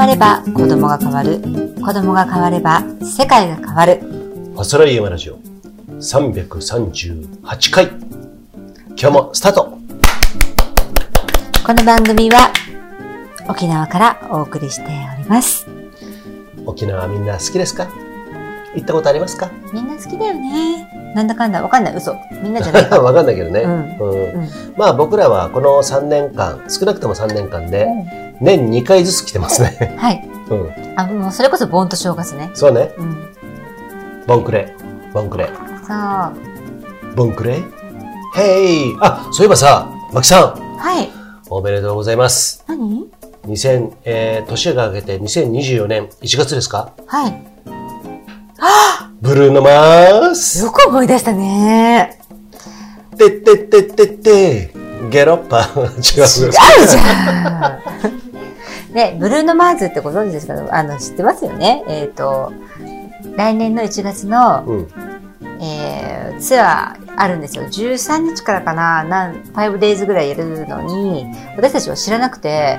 われば子供が変わる。子供が変われば世界が変わる。ファスライヤマラジオ338回今日もスタートこの番組は沖縄からお送りしております。沖縄みんな好きですか？行ったことありますか？みんな好きだよね。なんだかんだわかんない。嘘。みんなじゃないか。わかんないけどね、うんうんうん。まあ僕らはこの3年間少なくとも3年間で年2回ずつ来てますねはい。うんあ、もうそれこそ盆と正月ね。そうねうん。ボンクレボンクレそう。はボンクレヘイあそういえばさマキさんい。おめでとうございます何？2000、えー、年が明けて2024年1月ですか？はい。ブルーノマースよく思い出したね。てってってってって、ゲロッパ。違う。違うじゃん。ね、ブルーノ・マーズってご存知ですか？あの、知ってますよね？えっ、と、来年の1月の、うん。えーツアーあるんですよ。13日からかな、なん、5 days ぐらいやるのに、私たちは知らなくて、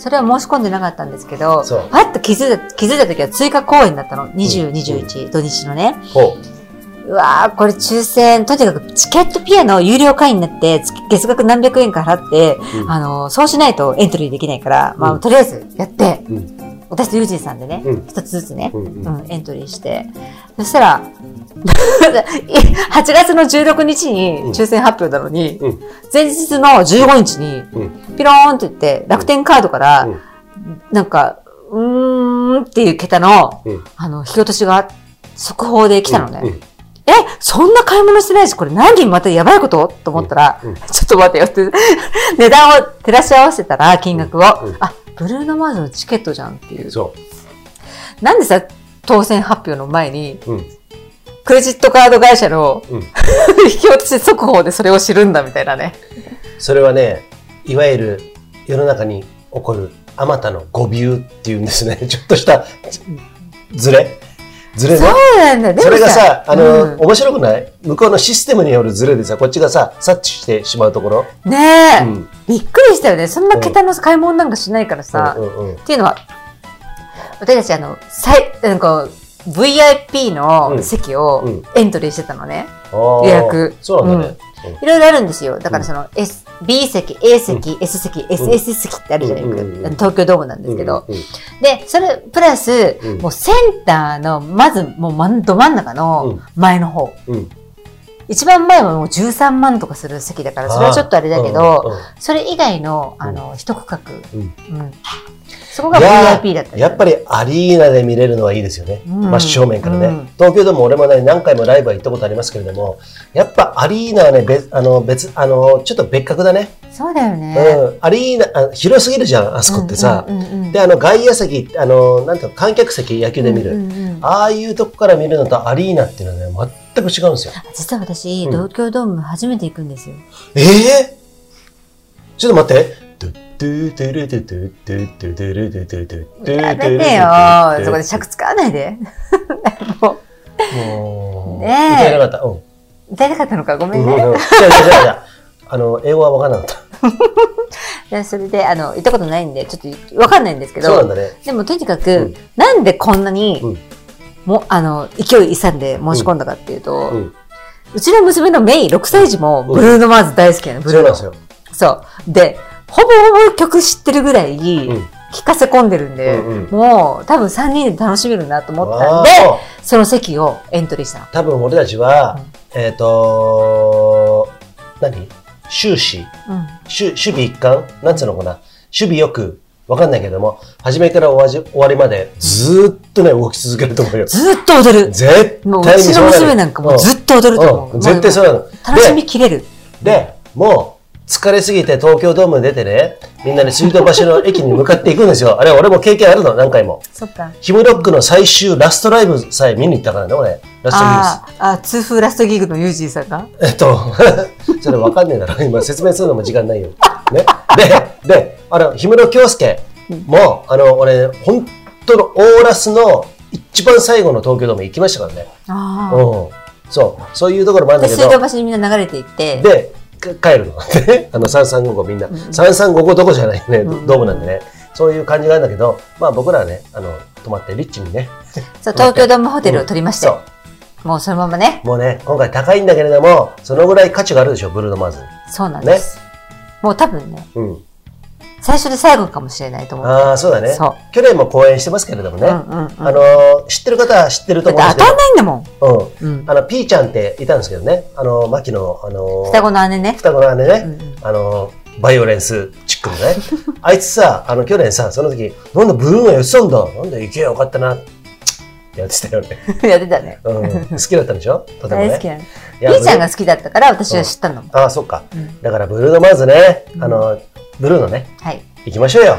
それは申し込んでなかったんですけど、パッと気づいた、気づいた時は追加公演だったの。20、21、土日のね。ほうわー、これ抽選、とにかくチケットピアの有料会員になって、月月額何百円か払って、うんあの、そうしないとエントリーできないから、まあ、うんとりあえずやって、う。うん。私とユージンさんでねうん、一、つずつね、ううんん。エントリーして、そしたら、8月の16日に抽選発表なのに、うん。前日の15日に、うん。ピローンって言って、楽天カードから、うんなんか、うーんっていう桁の、うん。あの、引き落としが速報で来たのね。うん。え、そんな買い物してないし、これ何またやばいこと？と思ったら、ちょっと待ってよって、値段を照らし合わせたら、金額を、うんあ、ブルーノマーズのチケットじゃんっていう。そなんでさ、当選発表の前に、う。うん。クレジットカード会社のうん。引き落とし速報でそれを知るんだみたいなね。それはね、いわゆる世の中に起こるあまたの誤ビューっていうんですね。ちょっとしたずれずれね。そうなんだ。でもそれがさ、あの、うん面白くない？向こうのシステムによるズレでさ、こっちがさ、察知してしまうところ？ねえ、うんびっくりしたよね。そんな桁の買い物なんかしないからさ。うんうんうん。っていうのは、私たちあの、最、なんか、VIP の席をうんエントリーしてたのね。予約そうなんだね。いろいろあるんですよ。だからその、S、B 席、A 席、S 席、SS 席ってあるじゃないうんうんうんうん。東京ドームなんですけど。で、それ、プラス、うん。もうセンターの、まず、もうど真ん中の前の方。一番前はもう13万とかする席だから、それはちょっとあれだけど、それ以外の、あの、一区画、うん。うんそこが VIP だったりやっぱりアリーナで見れるのはいいですよね、うん。真正面からね、うん。東京でも俺もね何回もライブは行ったことありますけれどもやっぱアリーナはね別あの別あのちょっと別格だね、そうだよね。うん、アリーナあ広すぎるじゃんあそこってさ、うんうんうんうんであの外野席あのなんていうの観客席野球で見る、うんうんうんああいうとこから見るのとアリーナっていうのはね全く違うんですよ。実は私、うん東京ドーム初めて行くんですよ。ええちょっと待ってトゥットゥトゥルトゥトゥトゥトゥトゥルトゥトゥトゥてよそこで尺使わないで。ももう、ねえ歌えなかった。うん。う、歌いたかったのかごめうんんね。うん。じゃあじゃあじゃあの、英語は分からなか それで、あの、行ったことないんで、ちょっとわかんないんですけた。そうなんど、だね。でもとにかく、うんなんでこんなに、うんもあの、勢い勇んで申し込んだかっていうと、う。うんちの娘のメイ、6歳児もブルーノマーズ大好きなの、ブルーノ。そう。で、ほぼほぼ曲知ってるぐらい、うん。聞かせ込んでるんで、うんうんもう多分3人で楽しめるなと思ったんで、あその席をエントリーした多分俺たちは、えっと、何？終始、うん。守守備一貫？なんつうのかな？守備よく、わかんないけども、初めから終わじ終わりまでずーっとね、動き続けると思うよ。ずーっと踊る。絶もうう対にちの娘なんかもうずっと踊ると思う。うん絶対そうなの。楽しみきれる。で、もう、疲れすぎて東京ドームに出てね、みんなで水道橋の駅に向かっていくんですよ。あれ、俺も経験あるの、何回も。そっか。ヒムロックの最終ラストライブさえ見に行ったからね、俺。ラストギあーあ、痛風ラストギグのユージーさんがグス。えっと、それわかんねえだろ。今説明するのも時間ないよ。ね？で、で、あの、氷室京介も、あの、俺、本当のオーラスの一番最後の東京ドーム行きましたからね。ああ。うん。そう。そういうところもあるんで、だけど。水道橋にみんな流れていって、で、か帰るの。あの、3355みんな。3355どこじゃないね、ドドームなんでね。そういう感じがあるんだけど、まあ僕らはね、あの、泊まってリッチにね。そう、東京ドームホテルを取りまして、そう。もうそのままね、もうね、今回高いんだけれども、そのぐらい価値があるでしょ、ブルーノマーズに。そうなんです。もう多分ね、うん。最初で最後かもしれないと思って。ああ、そうだねそう。去年も公演してますけれどもね。うんうんうんあのー知ってる方は知ってると思うんですけたんないんだもん。ど。うん。うん。あの、ピーちゃんっていたんですけどね。あの、マキの、あのー双子の姉ね。双子の姉ね。うんうんあの、バイオレンスチックのね。あいつさ、あの、去年さ、その時、なんだ、ブルーが言ってたんだ。なんで行けばよかったな。やってたよね。やってたね。うん。好きだったんでしょ？とてもね。大好きピーちゃんが好きだったから私は知ったのも。ああ、そっか。うんだから、ブルーのまずね、うんあの、ブルーのね、はい。行きましょうよ。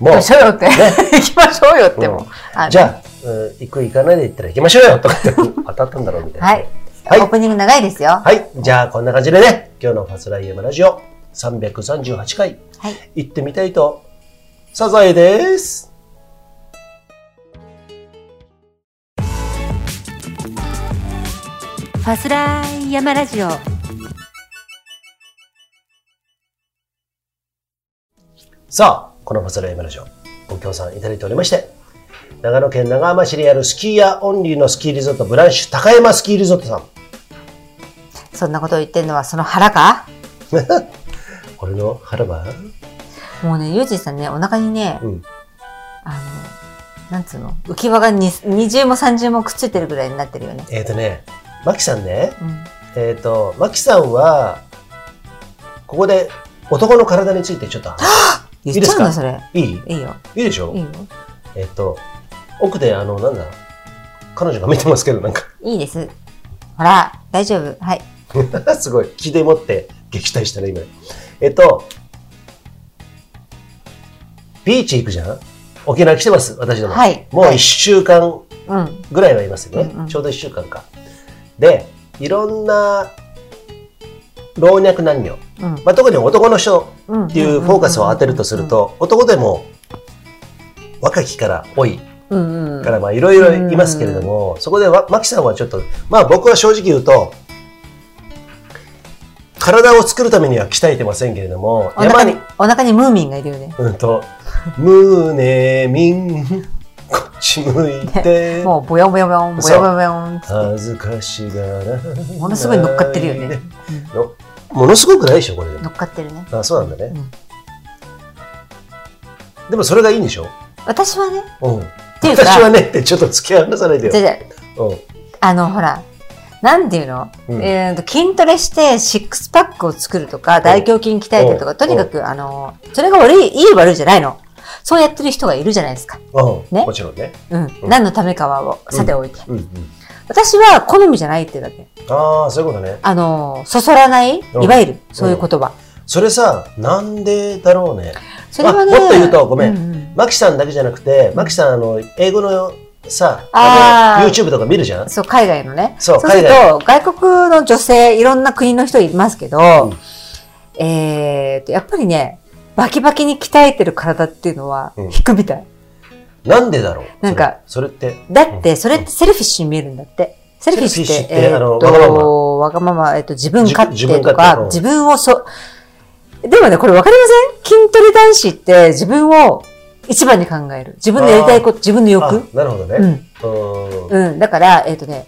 もう行きま、しょうよって。行きましょうよっても。あのじゃあ、うん行く行かないで言ったら行きましょうよ とかって当たったんだろうみたいな。はい。はいオープニング長いですよ。はい。じゃあ、こんな感じでね、今日のファスライヤマラジオ338回はい。行ってみたいと、サザエです。ファスライヤマラジオ。さあ、このファスライヤマラジオ、ご協賛いただいておりまして、長野県長浜市にあるスキーヤーオンリーのスキーリゾートブランシュ高山スキーリゾートさん。そんなことを言ってるのはその腹か？俺の腹は？もうね、ゆうじさんね、お腹にね、うん。あの、なんつうの浮き輪がに二重も三重もくっついてるぐらいになってるよね。えっ、ー、とね、マキさんね、うん。えっ、と、マキさんは、ここで男の体についてちょっと話 言っちゃうんだ、それ。いい？いいよ。いいでしょ？いいよ。えっ、と、奥であの、なんだ、彼女が見てますけど、なんか、いいです。ほら、大丈夫。はい。すごい、気でもって撃退したね、今。えっ、と、ビーチ行くじゃん？沖縄来てます、私ども。はいもうはい1週間うん。ぐらいはいますよね。うんうんちょうど1週間か。で、いろんな老若男女、うん。まあ、特に男の人うん。っていうフォーカスを当てるとすると、男でも若きから多い。からまあいろいろいますけれども、そこでわマキさんはちょっと、まあ僕は正直言うと、体を作るためには鍛えてませんけれども、お腹に、お腹にムーミンがいるよね。うんと、胸みん、こっち向いて、もう、ボヨボヨボヨン、ボヨボヨボヨンっつって。恥ずかしがらものすごい乗っかってるよね。のものすごくないでしょ、これ。乗っかってるね。あそうなんだね。うんでもそれがいいんでしょ？私はね、うん。ていうか私はねってちょっと付き合わさないでよ。じゃじゃうん。あの、ほら、なんていうの、うんえーと筋トレしてシックスパックを作るとか、大胸筋鍛えてるとか、うんとにかく、あの、それが悪い、いい悪いじゃないの。そうやってる人がいるじゃないですか。うん。ね？もちろんね。うん。うん何のためかはさておいて。うんうん。私は好みじゃないってだけ。ああ、そういうことね。あの、そそらない、うんいわゆる、そういう言葉。それさ、なんでだろうね。それはね、あもっと言うとごめんマキさんだけじゃなくて、マキさん、あの、英語のさ、あ YouTube とか見るじゃん？そう、海外のね。そう海外と、外国の女性、いろんな国の人いますけど、んえーと、やっぱりね、バキバキに鍛えてる体っていうのはうん、引くみたい。なんでだろう？なんかそれそれって？だって、それって selfish に見えるんだって。 selfish って、セルフィッシュってえーあのと、わがまま、えっと、自分勝手とか、自分をそ、でもね、これわかりません？筋トレ男子って自分を一番に考える。自分のやりたいこと、自分のあ欲。なるほどね。うん。うん。うん。だから、えっ、とね、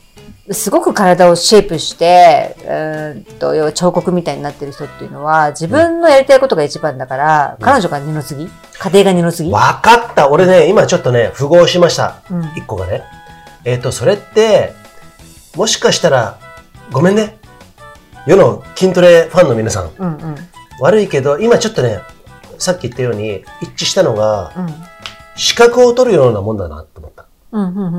すごく体をシェイプして、うーんと、要は彫刻みたいになってる人っていうのは、自分のやりたいことが一番だから、うん彼女が二の次家庭が二の次わかった。俺ね、今ちょっとね、符合しました。うん。一個がね。えっ、と、それって、もしかしたら、ごめんね。世の筋トレファンの皆さん。うんうん。悪いけど、今ちょっとね、さっき言ったように、一致したのが、うん。資格を取るようなもんだな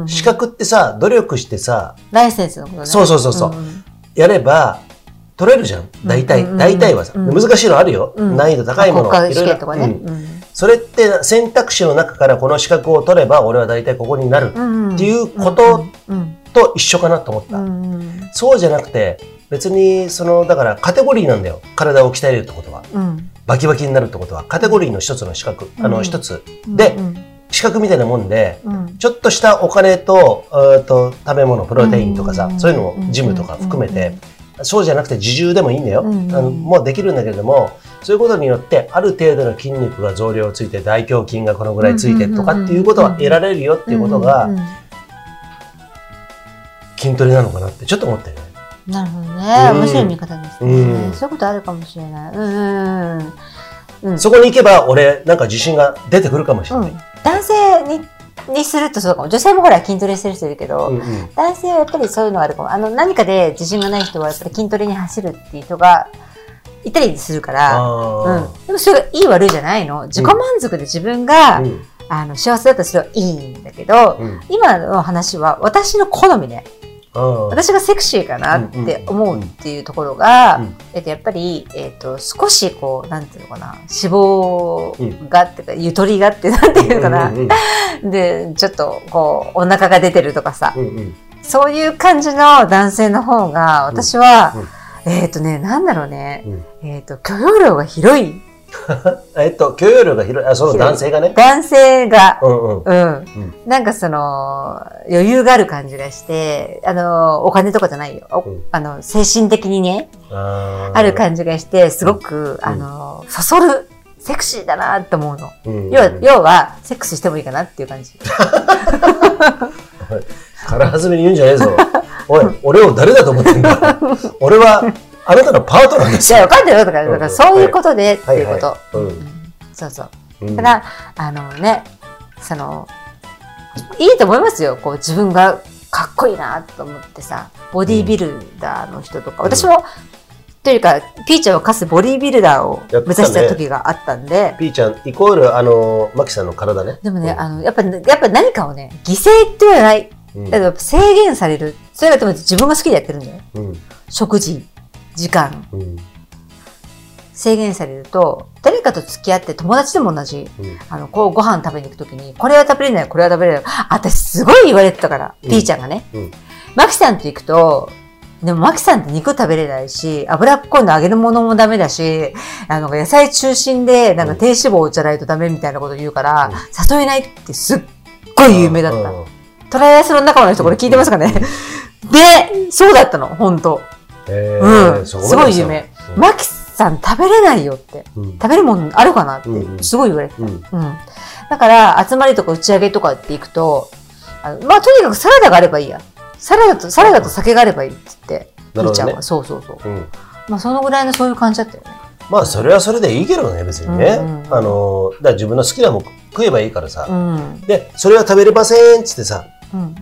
資格ってさ、努力してさ、ライセンスのことね。そうそうそうそうんんやれば、取れるじゃん。大体。うんうんうん大体はさ。うん難しいのあるよ。うん難易度高いもの。国家とかね。うんそれって選択肢の中からこの資格を取れば、俺は大体ここになる。うんっていうことうんと一緒かなと思った。うんうんそうじゃなくて、別に、その、だからカテゴリーなんだよ。体を鍛えるってことは。うんバキバキになるってことは、カテゴリーの一つの資格。あの、うん一つ。でうん資格みたいなもんで、うんちょっとしたお金と、えーと食べ物、プロテインとかさう、んそういうのをジムとか含めて、そうじゃなくて自重でもいいんだよ、あのもうできるんだけれどもそういうことによってある程度の筋肉が増量ついて大胸筋がこのぐらいついてとかっていうことは得られるよっていうことが筋トレなのかなってちょっと思ったよね。なるほどね。うん面白い見方ですね、うんそういうことあるかもしれない。うんうんうん。うん。そこに行けば俺なんか自信が出てくるかもしれない。うん、男性ににするとそうかも。女性もほら筋トレしてる人いるけど、うんうん男性はやっぱりそういうのがあるかも。あの、何かで自信がない人はやっぱり筋トレに走るっていう人がいたりするから、うあん。でもそれがいい悪いじゃないの。自己満足で自分が、ーうんあの、幸せだったらそれはいいんだけど、うん今の話は私の好みね。私がセクシーかなって思うっていうところが、うん。えっと、やっぱり、えっと、少しこう、なんていうのかな、脂肪がっていうか、ゆとりがって、なんていうのかな、うんうんで、ちょっとこう、お腹が出てるとかさ、うんうん。そういう感じの男性の方が、私は、えっとね、なんだろうね、うん。えっと、許容量が広い えっと許容量が広いあその男性がね。男性が、うんうんうん。なんかその、余裕がある感じがして、あの、お金とかじゃないよ。おうんあの、精神的にね、あーある感じがして、すごく、あの、そそる、セクシーだなって思うの。うん要は、要は、セックスしてもいいかなっていう感じ。軽はずみに言うんじゃねえぞ。おい、俺を誰だと思ってんだ。俺は、あなたのパートナーですじゃあ、よ。分かってるよ。だから、うんだからそういうことでっていうこと。そうそう。うんだあのね、その、いいと思いますよ。こう、自分がかっこいいなと思ってさ、ボディービルダーの人とか、うん私も、というか、ピーちゃんを課すボディービルダーを目指した時があったんで、ピーちゃん、イコール、あの、マキさんの体ね。でもね、うんあの、やっぱ、やっぱ何かをね、犠牲ってはない。うんだけど制限される。それがでも自分が好きでやってるんだよ。うん食事、時間、うん制限されると、誰かと付き合って友達でも同じ。うん。あの、こうご飯食べに行くときに、これは食べれない、これは食べれない。あ私すごい言われてたから、うん。ピーちゃんがね。うん。マキさんと行くと、でもマキさんって肉食べれないし、脂っこいの揚げるものもダメだし、あの、野菜中心で、なんか低脂肪じゃないとダメみたいなこと言うから、誘えないってすっごい有名だった。うん。トライアスロン仲間の人これ聞いてますかね、で、そうだったの、本当へうーん。すごい有名。うんマキさん食べれないよって。うん食べるもんあるかなってすごい言われてうんうん。だから、集まりとか打ち上げとかって行くと、あのまあ、とにかくサラダがあればいいや。サラダと、サラダと酒があればいいって、ピなるほどねーちゃんは。そうそうそう。うんまあ、そのぐらいのそういう感じだったよね。まあ、それはそれでいいけどね、別にね。うんうんあの、だから自分の好きなもん食えばいいからさ。うん。で、それは食べれませんっつってさ、うん。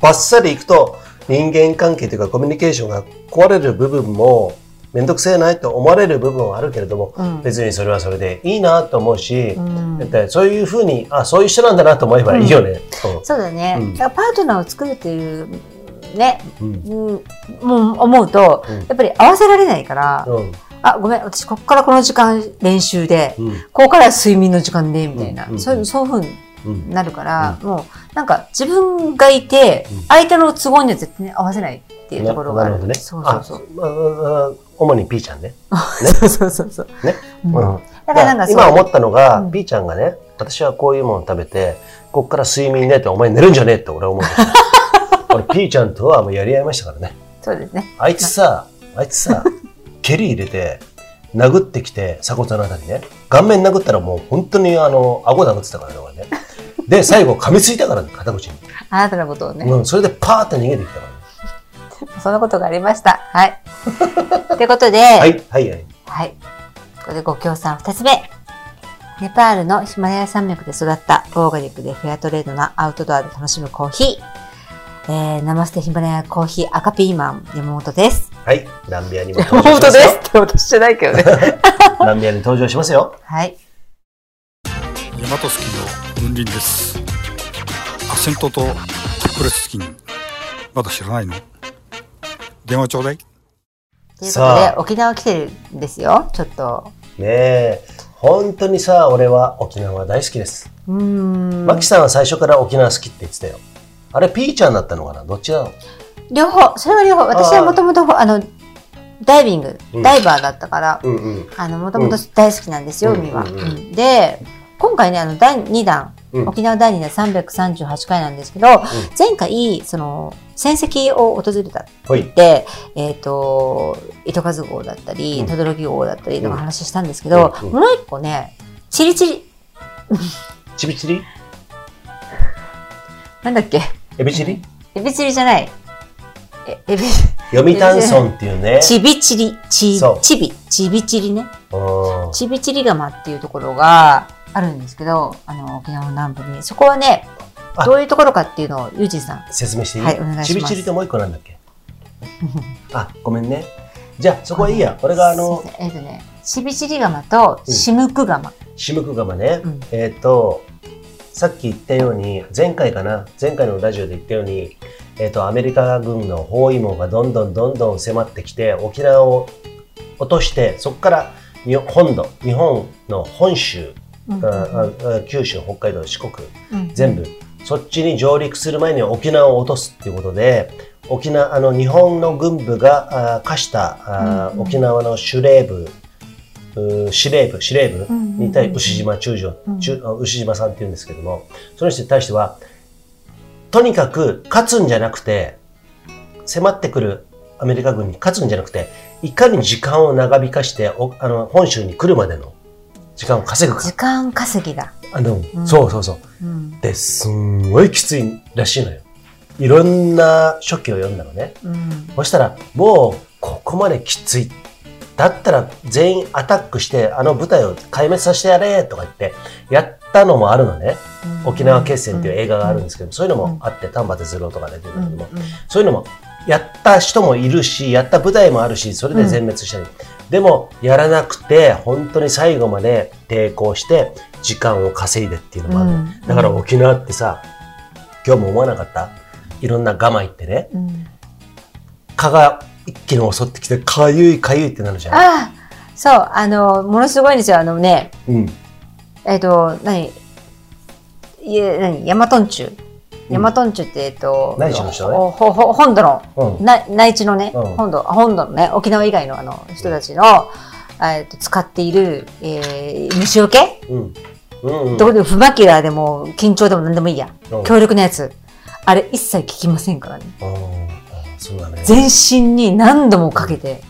バッサリいくと人間関係というかコミュニケーションが壊れる部分もめんどくせえないと思われる部分はあるけれども、うん。別にそれはそれでいいなと思うし、うん。そういうふうにあそういう人なんだなと思えばいいよね。そうだね。うん。だからパートナーを作るっていう、ね、うん。うん、もう思うと、うん。やっぱり合わせられないから、うん。あ、ごめん、私ここからこの時間練習で、うん。ここからは睡眠の時間で、みたいな、うんうんそういう、そういうふうにうんなるから、もう、なんか自分がいてうん、相手の都合には絶対に合わせないっていうところがある。なるほどね。そうそうそう。あまあ主にピーちゃん ね。そうそうそうそう。ね。うんうんだからなんか今思ったのが、うんピーちゃんがね、私はこういうもの食べて、こっから睡眠ねって、お前寝るんじゃねえって俺は思う。俺、ピーちゃんとはもうやり合いましたからね。そうですね。あいつさ、あいつさ、蹴り入れて、殴ってきて、鎖骨のあたりね。顔面殴ったらもう本当にあの、顎殴ってたからね、俺ね。で、最後噛みついたからね、肩口に。あなたのことをね、うん、それでパーって逃げてきたからね。そんなことがありました。はい。ということで、はい、はい、はい。はい。ここでご協賛二つ目。ネパールのヒマラヤ山脈で育ったオーガニックでフェアトレードなアウトドアで楽しむコーヒー。えー、ナマステヒマラヤコーヒー赤ピーマン山本です。はい、南宮にも山登場しますよ。って私じゃないけどね。南宮に登場しますよ。はい。大和スキーの雲林です。アセントとプレススキーまだ知らないの？電話ちょうだい。ということでさ、あ沖縄来てるんですよ。ちょっと。ねえ、本当にさ、俺は沖縄大好きです。うーん。マキさんは最初から沖縄好きって言ってたよ。あれ、ピーちゃんだったのかな？どっちだ？ろう両方、それは両方。私はもともと、あの、ダイビング、うん。ダイバーだったから、もともと大好きなんですよ、うん海は。うん。うんうん。で、今回ね、あの、第2弾、ううん。沖縄第2弾338回なんですけど、前回、その、戦績を訪れたほい。で、えっ、と、糸数号だったり、うん。轟号だったりとうん。か話したんですけど、うん。うん。もう一個ね、チリチリ、ちびちりなんだっけ？エビチリ？エビチリじゃない。え、エビ、読谷村っていうね。チビチリ、チそう、チビ、チビチリね。うん。チビチリ釜っていうところがあるんですけど、あの、沖縄の南部に。そこはね、あどういうところかっていうのを、ユージンさん。説明していい？はいお願いしますちびちりってもう一個なんだっけ？あ、ごめんね。じゃあ、そこはいいや。俺があのえっ、とね、チビチリ釜とシムク釜。シムクガマね。うんえっ、と、さっき言ったように、前回かな？前回のラジオで言ったように、えっ、と、アメリカ軍の包囲網がどんどんどんどん迫ってきて、沖縄を落として、そこから日本本土、日本の本州、九州、北海道、四国、うん。全部、そっちに上陸する前に沖縄を落とすっていうことで、沖縄、あの、日本の軍部があ課した沖縄の司令部、う司令部、司令部に対牛島中将、牛島さんって言うんですけども、その人に対しては、とにかく勝つんじゃなくて、迫ってくるアメリカ軍に勝つんじゃなくて、いかに時間を長引かして、おあの本州に来るまでの時間を稼ぐか時。間稼ぎだ。あの、うんそうそうそう。うん。で、すんごいきついらしいのよ。いろんな書記を読んだのね。うん。そしたら、もう、ここまできつい。だったら、全員アタックして、あの部隊を壊滅させてやれとか言って、やったのもあるのね。沖縄決戦っていう映画があるんですけど、そういうのもあって、丹波哲郎とか出てるんだけども、そういうのも、やった人もいるし、やった部隊もあるし、それで全滅したり。でも、やらなくて、本当に最後まで抵抗して、時間を稼いでっていうのもあるの、うんだから沖縄ってさ、今日も思わなかった？いろんなガマ行ってね、うん蚊が一気に襲ってきて、かゆいかゆいってなるじゃん。ああ、そう、あの、ものすごいんですよ。あのね、うん。えっ、と、何？いえ、何？ヤマトンチュ。ヤマトンチュって、えっ、と、内地の人ねほほほ本土の、うん。な内地のね、うん本土、本土のね、沖縄以外のあの人たちの、えっと使っている、えー虫除け、うん。うん、うん。どこでもフマキュラーでも緊張でも何でもいいや。うん強力なやつ。あれ一切効きませんからね。うんそうだね。全身に何度もかけて、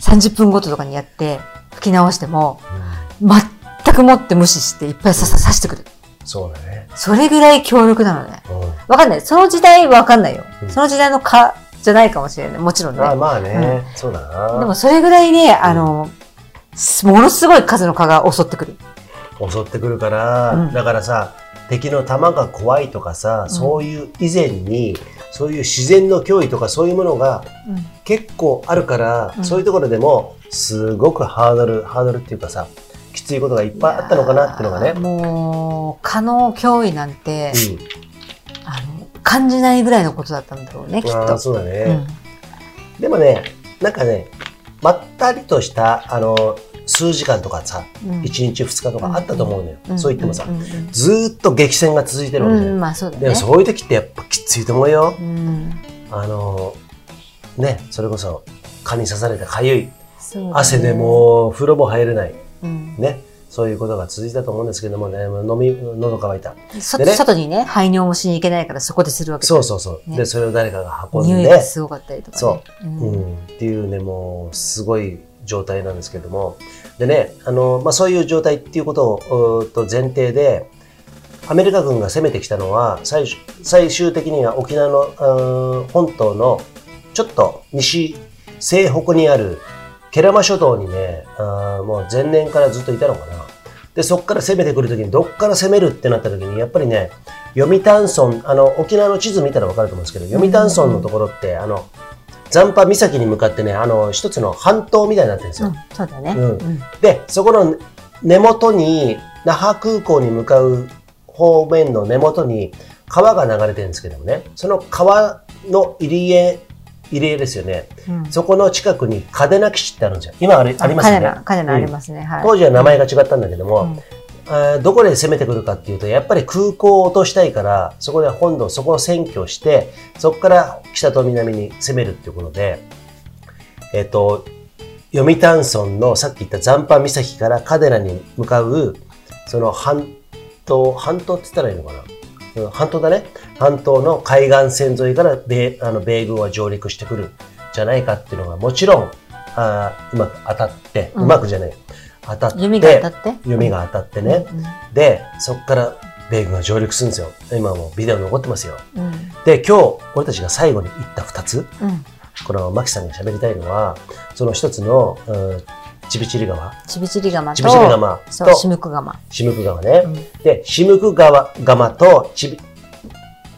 30分ごととかにやって、吹き直しても、うん全くもって無視していっぱいささ刺してくる。そうだね。それぐらい強力なのね。うんわかんない。その時代はわかんないよ。うんその時代の蚊じゃないかもしれない。もちろんね。まあまあね、そうだな。でもそれぐらいね、あの、すものすごい数の蚊が襲ってくる。襲ってくるから、うんだからさ、敵の弾が怖いとかさ、そういう以前に、そういう自然の脅威とかそういうものが結構あるから、うんそういうところでも、すごくハードル、ハードルっていうかさ、きついことがいっぱいあったのかなっていうのがね。もう、蚊の脅威なんて、うん。あの、感じないぐらいのことだったんだろうね、きっと。そうだね。うんでもね、なんかね、まったりとした、あの、数時間とかさ、うん1日2日とかあったと思うのよ。んそう言ってもさ、んうんずーっと激戦が続いてるわけうん、まあそうだでもね。そういう時ってやっぱきついと思うよ。うんあの、ね、それこそ蚊に刺されてかゆい。ね汗でもう風呂も入れない。うんね。そういうことが続いたと思うんですけどもね、飲み、喉乾いた。ね外にね、排尿もしに行けないからそこでするわけそうそうそう。ねで、それを誰かが運ん匂いで、がすごかったりとかね。そううんうん、っていうね、もう、すごい状態なんですけども。でね、あの、まあ、そういう状態っていうことを、と前提で、アメリカ軍が攻めてきたのは、最終最終的には沖縄の本島のちょっと西、西北にあるケラマ諸島にね、あーもう前年からずっといたのかな。で、そこから攻めてくるときに、どっから攻めるってなったときに、やっぱりね、読谷村、あの、沖縄の地図見たらわかると思うんですけど、読谷村のところって、あの、残波岬に向かってね、あの、一つの半島みたいになってるんですよ。うん、そうだね。うんうんで、そこの根元に、那覇空港に向かう方面の根元に川が流れてるんですけどもね、その川の入り江、入り江ですよね。うんそこの近くに嘉手納基地ってあるんですよ。今あれありますよね。カネナ、カネナありますね。はい。当時は名前が違ったんだけども、うんどこで攻めてくるかっていうと、やっぱり空港を落としたいから、そこで本土、そこを占拠して、そこから北と南に攻めるっていうことで、えっ、と、読谷村のさっき言った残波岬から嘉手納に向かう、その半、島、半島って言ったらいいのかな？うん半島だね。半島の海岸線沿いから米あの米軍は上陸してくるんじゃないかっていうのがもちろん、あーうまく当たって、ううんまくじゃない。当たって、弓が当たって？弓が当たってね。うんで、そこから米軍が上陸するんですよ。今もビデオ残ってますよ。うんで、今日、俺たちが最後に言った二つ、うんこのマキさんが喋りたいのは、その一つの、うん、チビチリ川、ちびちり釜とチビチリ川そうとシムク釜シムク川ね。うんで、シムク川川とチビ、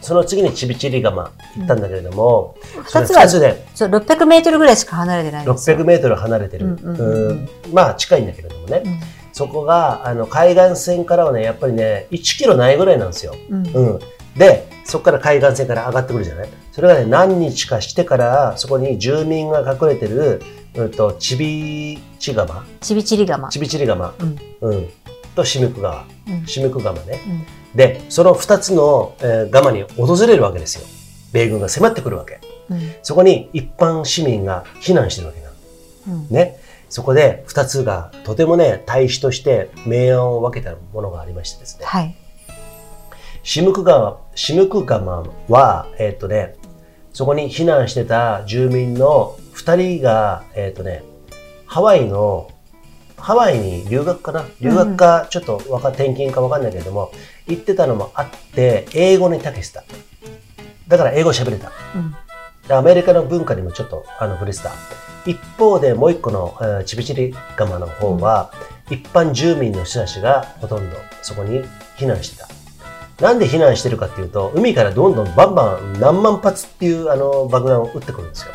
その次にチビチリ川行ったんだけれども、それ二つは二つでそう600メートルぐらいしか離れてないんですよ600メートル離れてる。うんうんうんうんうんまあ近いんだけれどもね。うんそこが、あの、海岸線からはね、やっぱりね、1キロないぐらいなんですよ。うんうん。で、そこから海岸線から上がってくるじゃない？それがね、何日かしてから、そこに住民が隠れてる、うんと、ちびち川ちびちり釜ちびちり川うんうん。と、シムク川。うんシムク川ね。うんで、その2つの、えー、川に訪れるわけですよ。米軍が迫ってくるわけ。うんそこに一般市民が避難してるわけなの。うんね。そこで2つがとてもね、対比として明暗を分けたものがありましてですね。はいシムク川、シムク川は、えっ、とね、そこに避難してた住民の2人が、えっ、とね、ハワイの、ハワイに留学かな？留学か、ちょっとわか転勤かわかんないけれども、行ってたのもあって、英語に長けてた。だから英語喋れた。うんでアメリカの文化にもちょっとあの触れてた。一方でもう一個の、えーチビチリ釜の方は、一般住民の人たちがほとんどそこに避難してた。なんで避難してるかっていうと、海からどんどんバンバン何万発っていうあの爆弾を撃ってくるんですよ。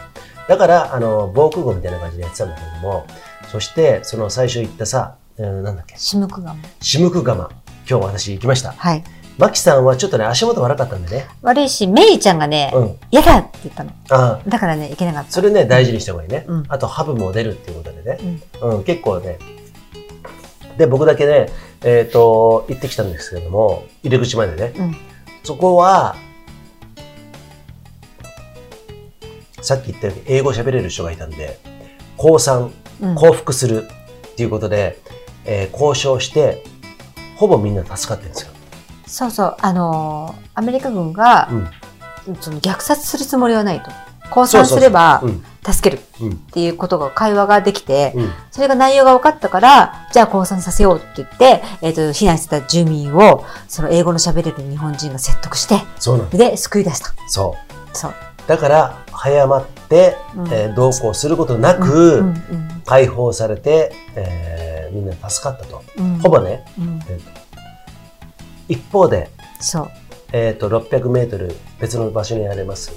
だから、あの、防空壕みたいな感じでやってたんだけれども、そして、その最初言ったさ、えーなんだっけ、シムク釜シムク釜。今日私行きました。はいマキさんはちょっとね、足元悪かったんでね。悪いしメイちゃんがねうん。嫌だって言ったのああ、だからねいけなかったそれね、大事にした方がいいね。うんあと、ハブも出るっていうことでね。うん、結構ね。で、僕だけね、えっ、と、行ってきたんですけれども、入り口までね。うんそこは、さっき言ったように英語喋れる人がいたんで、降参、うん降伏するっていうことで、えー交渉して、ほぼみんな助かってるんですよ。そうそうあのーアメリカ軍がうん。その虐殺するつもりはないと降参すればうん。助けるうん。っていうことが会話ができて、うん。それが内容が分かったから、じゃあ降参させようって言って、えっ、と、避難してた住民を、その英語の喋れる日本人が説得して。で、救い出した。そう。そう。だから、早まって、うんえー同行することなく、うんうん解放されて、えーみんな助かったと。うんほぼね、うんえーと一方で、そう。えっ、と、600メートル別の場所にあります、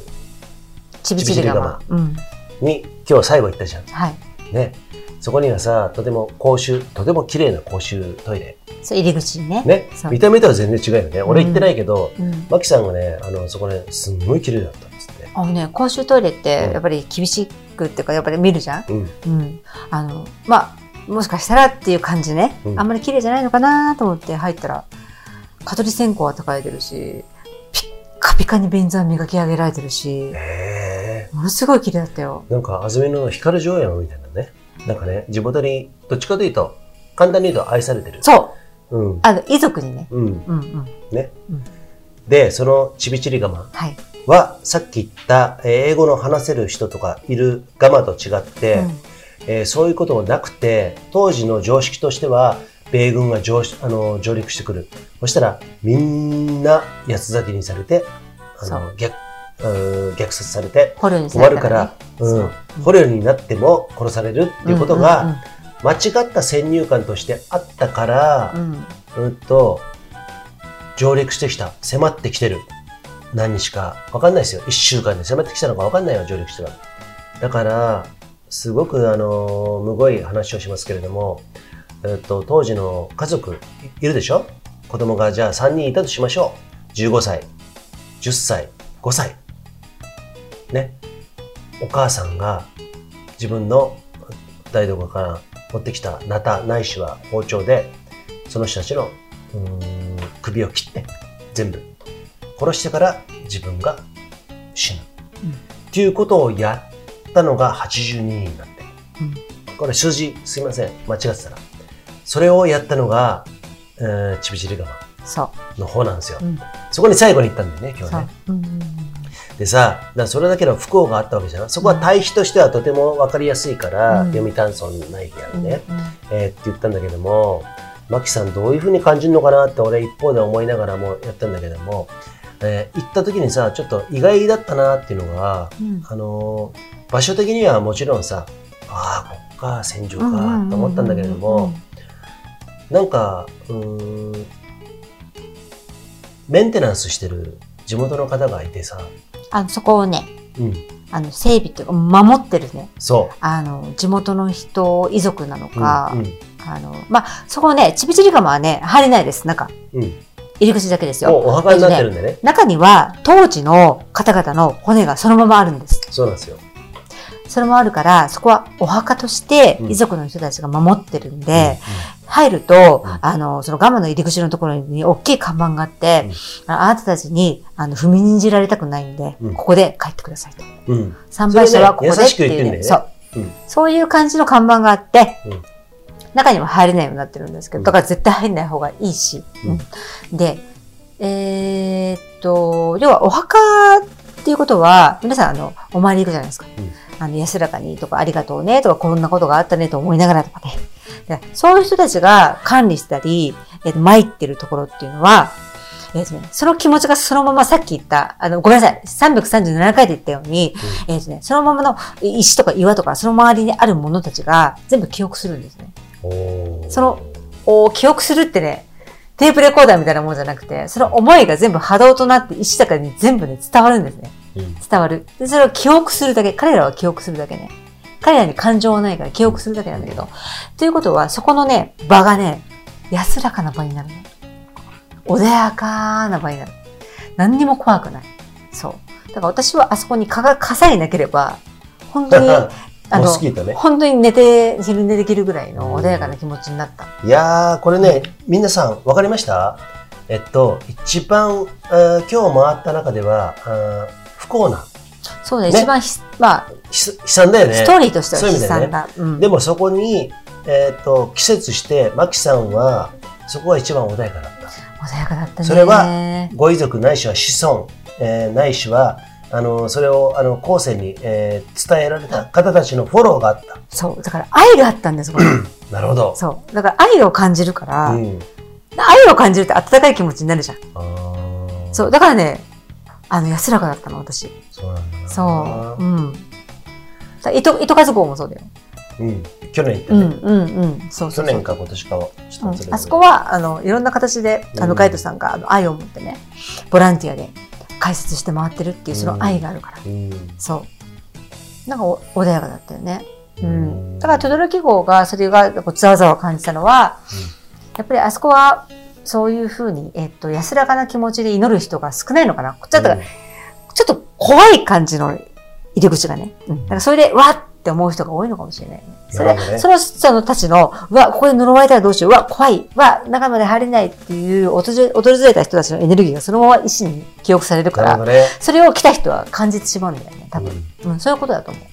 ちびちり釜。うん。に、今日最後行ったじゃん。はい。ね。そこにはさ、とても公衆、とても綺麗な公衆トイレ。そう、入り口にね。ね。見た目とは全然違うよね。俺行ってないけど、うん。マキさんがね、あの、そこね、すんごい綺麗だった。あのね、公衆トイレってうん、やっぱり厳しくっていうか、やっぱり見るじゃん？うん。うん。あの、まあ、もしかしたらっていう感じね。うんあんまり綺麗じゃないのかなと思って入ったら、蚊取り線香は高いてるし、ピッカピカに便座磨き上げられてるし、へものすごい綺麗だったよ。ーなんか、安曇野の光城山みたいなね。なんかね、地元に、どっちかというと、簡単に言うと愛されてる。そううん。あの、遺族にね。うん。うんうん。ね。うんで、そのちびちり釜はい。は、さっき言った、えー英語の話せる人とかいる釜と違って、うんえーそういうこともなくて、当時の常識としては、米軍が上あの上陸してくる。そしたら、みんな八つ咲きにされて、あその虐うー虐殺されて終わるからね。、うん捕虜になっても殺されるっていうことうんが、間違った先入観としてあったからう、んうんうんと、上陸してきた。迫ってきてる。何日か。わかんないですよ。一週間で迫ってきたのかわかんないよ、上陸してたら。だから、すごく、あの、むごい話をしますけれども、えっと、当時の家族いるでしょ？子供がじゃあ3人いたとしましょう。15歳、10歳、5歳。ね。お母さんが自分の台所から持ってきたナタないしは包丁でその人たちのうん首を切って全部殺してから自分が死ぬ、うんっていうことをやったのが82人になってうんこれ数字すいません間違ってたらそれをやったのが、えー、ちびちり釜そう。の方なんですよ。うん。そこに最後に行ったんだよね、今日ね。。うんうんうんでさ、だそれだけの不幸があったわけじゃん。そこは対比としてはとても分かりやすいから、うん読谷村内部やうんね、うんえーって言ったんだけども、マキさんどういうふうに感じるのかなって俺一方で思いながらもやったんだけども、えー行った時にさ、ちょっと意外だったなっていうのが、うんあのー場所的にはもちろんさ、ああ、こっか、戦場かと思ったんだけれども、なんか、うーん、メンテナンスしてる地元の方がいてさ、あのそこをね、うん、あの整備っていうか守ってるね、そあの地元の人、遺族なのう。か、うん、あの、まあ、そこね、ちびちり釜はね、入れないです、中。うん。入り口だけですもよ。うお墓になってるんでね。中には、当時の方々の骨がそのままあるんです。そうなんですよ。それもあるから、そこはお墓としてうん遺族の人たちが守ってるんで、入ると、うんあの、そのガマの入り口のところに大きい看板があって、ああなたたちに、あの、踏みにじられたくないんで、うんここで帰ってくださいと。うん。うん。参拝者はここでっていうね、言ってんだよねそう。うんそういう感じの看板があって、うん中には入れないようになってるんですけど、うんだから絶対入んない方がいいし。うんうんで、えーっと、要はお墓っていうことは、皆さん、あの、お参り行くじゃないですか。うんあの、安らかにとか、ありがとうねとか、こんなことがあったねと思いながらとかね。でそういう人たちが管理したり、えーと参ってるところっていうのは、えーとね、その気持ちがそのままさっき言った、あの、ごめんなさい、337回で言ったように、えーとね、そのままの石とか岩とか、その周りにあるものたちが全部記憶するんですね。そのお記憶するってね、テープレコーダーみたいなもんじゃなくて、その思いが全部波動となって石とかに全部ね、伝わるんですね。うん伝わる。で、それを記憶するだけ。彼らは記憶するだけね。彼らに感情はないから記憶するだけなんだけど。ということは、そこのね、場がね、安らかな場になるの。穏やかな場になる。何にも怖くない。そう。だから私はあそこに蚊が、蚊さえなければ、本当に、あのね。本当に寝て、昼寝できるぐらいの穏やかな気持ちになった。いやー、これね、皆さん、わかりました？えっと、一番、あー今日回った中では、あー不幸な、そうね、ね一番ひ、まあ、ひ悲惨だよね。ストーリーとしては悲そういう意味でね惨だ。うんでもそこに、えっと、季節して、マキさんは、そこが一番穏やかだった。穏やかだったね。それはご遺族ないしは子孫、えーないしは、あの、それを、あの、後世に、えー伝えられた方たちのフォローがあった。そう。だから愛があったんです、これ。なるほど。そう。だから愛を感じるから、うん。愛を感じるって温かい気持ちになるじゃん。そう。だからね、あの、安らかだったの、私。そうなんだな。そう。うん。だ糸、糸数号もそうだよ。うん。去年行ったね。うん、うん、うん。そう。去年か今年かは、うんあそこは、あの、いろんな形で、あの、うんガイドさんが、あの、愛を持ってね、ボランティアで解説して回ってるっていう、その愛があるから。うん。そう。なんかお、穏やかだったよね。うん。だから、轟号が、それが、こう、ざわざわ感じたのは、やっぱりあそこは、そういうふうに、えっと、安らかな気持ちで祈る人が少ないのかな。ちょっと、うんちょっと怖い感じの入り口がね。うん。だからそれで、わって思う人が多いのかもしれないね。それ、ねその人のたちの、うわ、ここで呪われたらどうしよう。うわ、怖い。うわ、中まで入れないっていう、訪れ、た人たちのエネルギーがそのまま意識に記憶されるから、ね。それを来た人は感じてしまうんだよね、多分。うん、そういうことだと思う。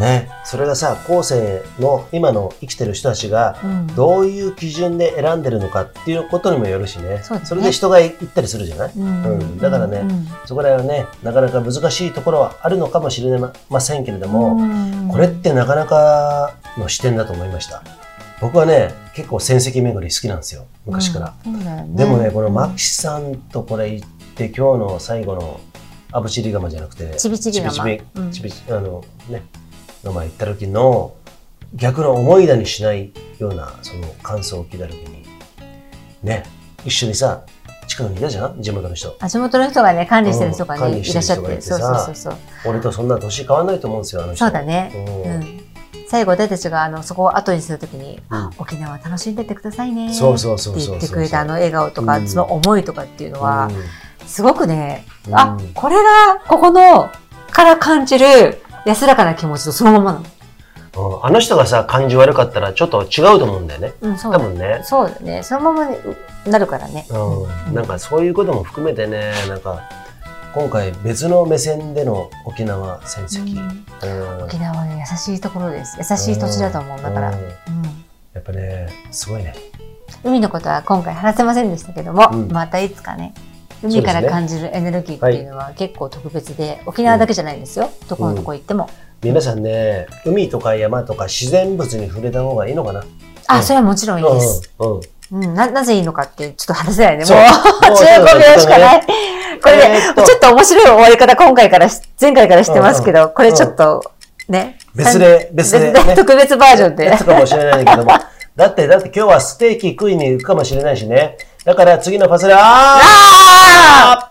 ね。それがさ、後世の今の生きてる人たちが、うん。どういう基準で選んでるのかっていうことにもよるしね。そうですねれで人が行ったりするじゃない、うんうんだからねうんそこら辺はね、なかなか難しいところはあるのかもしれませんけれども、うんこれってなかなかの視点だと思いました。僕はね、結構戦績巡り好きなんですよ。昔から。。ねでもね、このマキさんとこれ行って、今日の最後のアブチリガマじゃなくて、ちびちびガマちびちびあのね、ガマ行った時の逆の思い出にしないようなその感想を聞いた時に、ね、一緒にさ、近くにいたじゃん？地元の人。あ地元の人がね、管理してる人がね、うんいらっしゃって。そうさそうそうそう。俺とそんな年変わんないと思うんですよ、あの人。そうだね。うんうん。最後、私たちがあのそこを後にするときに、うん沖縄楽しんでってくださいね。そうそうそうって言ってくれたあの笑顔とか、うんその思いとかっていうのは、うんすごくね、うんあ、これが、ここの、から感じる安らかな気持ちとそのままなの。うんあの人がさ、感じ悪かったらちょっと違うと思うんだよね。うん、そうだ多分ね。そうだね。そのままになるからね。うん、なんかそういうことも含めてね、なんか今回別の目線での沖縄戦績。うん沖縄はね、優しいところです。優しい土地だと思う。だから。うんうん。やっぱね、すごいね。海のことは今回話せませんでしたけども、うんまたいつかね、海から感じるエネルギーっていうのは結構特別で、沖縄だけじゃないんですよ。どこのとこ行っても。皆さんね、海とか山とか自然物に触れた方がいいのかな。あ、うんそれはもちろんいいです。うん。うん。うん、な、なぜいいのかって、ちょっと話せないね。もう、もう15秒しかない。これで、えーちょっと面白い終わり方今回からし、前回からしてますけど、これちょっと、ね。別で別でね特別バージョンでや。つかもしれないけども。だって、だって今日はステーキ食いに行くかもしれないしね。だから次のパスで、ああ